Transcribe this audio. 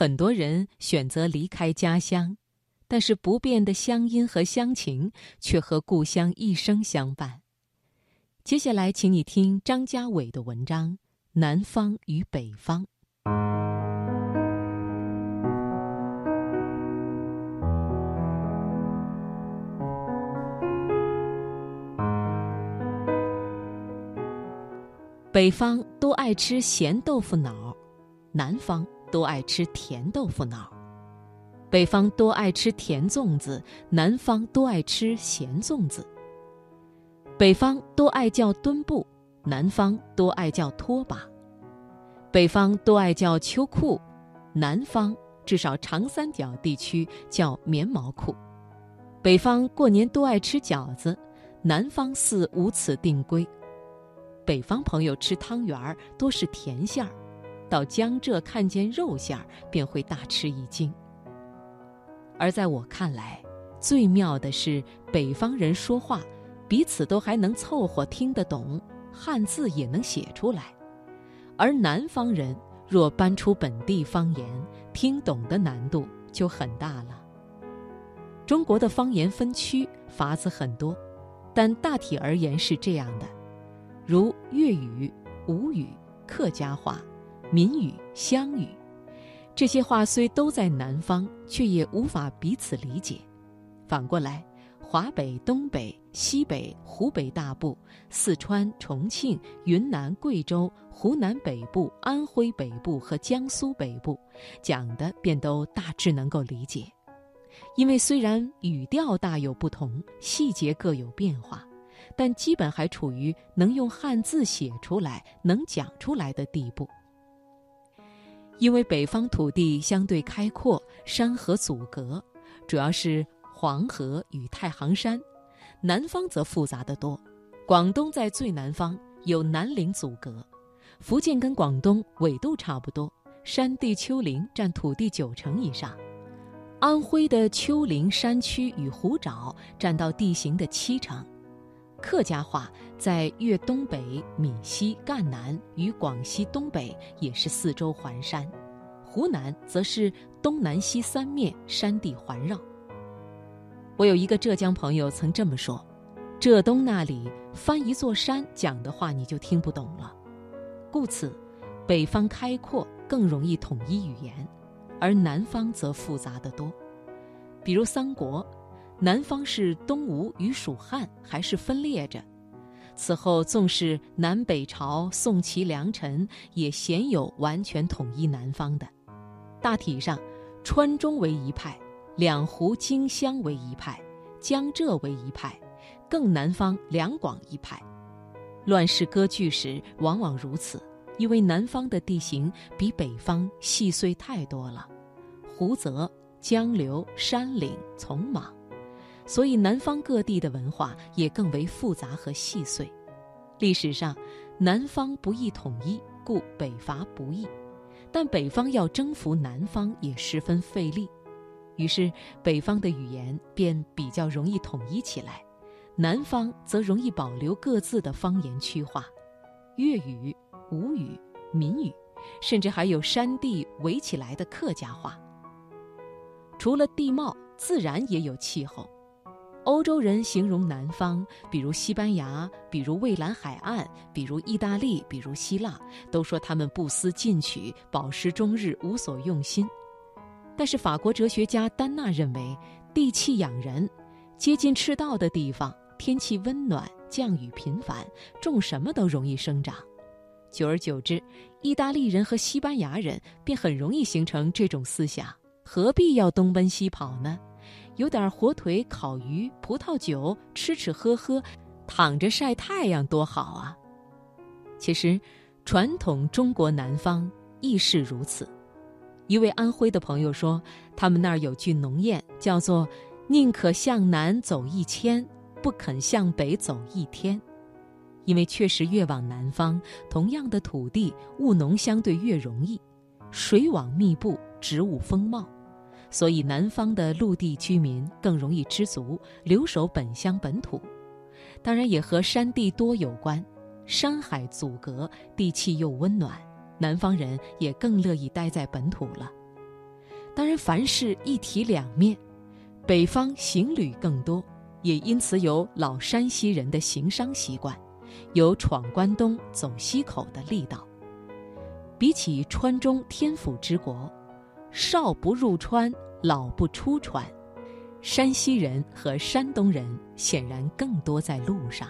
很多人选择离开家乡，但是不变的乡音和乡情却和故乡一生相伴。接下来，请你听张家伟的文章《南方与北方》。北方都爱吃咸豆腐脑，南方都爱吃甜豆腐脑。北方多爱吃甜粽子，南方多爱吃咸粽子。北方多爱叫墩布，南方多爱叫拖把。北方多爱叫秋裤，南方至少长三角地区叫棉毛裤。北方过年多爱吃饺子，南方似无此定规。北方朋友吃汤圆儿多是甜馅儿，到江浙看见肉馅儿便会大吃一惊。而在我看来，最妙的是北方人说话，彼此都还能凑合听得懂，汉字也能写出来；而南方人若搬出本地方言，听懂的难度就很大了。中国的方言分区法子很多，但大体而言是这样的。如粤语、吴语、客家话、闽语、湘语，这些话虽都在南方，却也无法彼此理解。反过来，华北、东北、西北、湖北大部、四川、重庆、云南、贵州、湖南北部、安徽北部和江苏北部，讲的便都大致能够理解。因为虽然语调大有不同，细节各有变化。但基本还处于能用汉字写出来、能讲出来的地步。因为北方土地相对开阔，山河阻隔，主要是黄河与太行山；南方则复杂得多，广东在最南方，有南岭阻隔；福建跟广东纬度差不多，山地丘陵占土地九成以上；安徽的丘陵山区与湖沼占到地形的七成。客家话在粤东北、闽西、赣南与广西东北也是四周环山，湖南则是东南西三面山地环绕。我有一个浙江朋友曾这么说：浙东那里翻一座山讲的话你就听不懂了。故此，北方开阔更容易统一语言，而南方则复杂得多。比如三国。南方是东吴与蜀汉还是分裂着？此后纵是南北朝、宋齐梁陈，也鲜有完全统一南方的。大体上，川中为一派，两湖荆襄为一派，江浙为一派，更南方两广一派。乱世割据时往往如此，因为南方的地形比北方细碎太多了，湖泽、江流、山岭、丛莽。所以，南方各地的文化也更为复杂和细碎。历史上，南方不易统一，故北伐不易；但北方要征服南方也十分费力。于是，北方的语言便比较容易统一起来，南方则容易保留各自的方言区划，粤语、吴语、闽语，甚至还有山地围起来的客家话。除了地貌，自然也有气候。欧洲人形容南方，比如西班牙，比如蔚蓝海岸，比如意大利，比如希腊，都说他们不思进取，饱食终日，无所用心。但是法国哲学家丹纳认为，地气养人，接近赤道的地方，天气温暖，降雨频繁，种什么都容易生长。久而久之，意大利人和西班牙人便很容易形成这种思想：何必要东奔西跑呢？有点火腿、烤鱼、葡萄酒，吃吃喝喝，躺着晒太阳多好啊！其实，传统中国南方亦是如此。一位安徽的朋友说，他们那儿有句农谚，叫做“宁可向南走一千，不肯向北走一天”。因为确实越往南方，同样的土地，务农相对越容易，水网密布，植物丰茂。所以南方的陆地居民更容易知足留守本乡本土。当然也和山地多有关山海阻隔地气又温暖南方人也更乐意待在本土了。当然凡事一体两面北方行旅更多也因此有老山西人的行商习惯有闯关东走西口的力道。比起川中天府之国少不入川老不出川山西人和山东人显然更多在路上。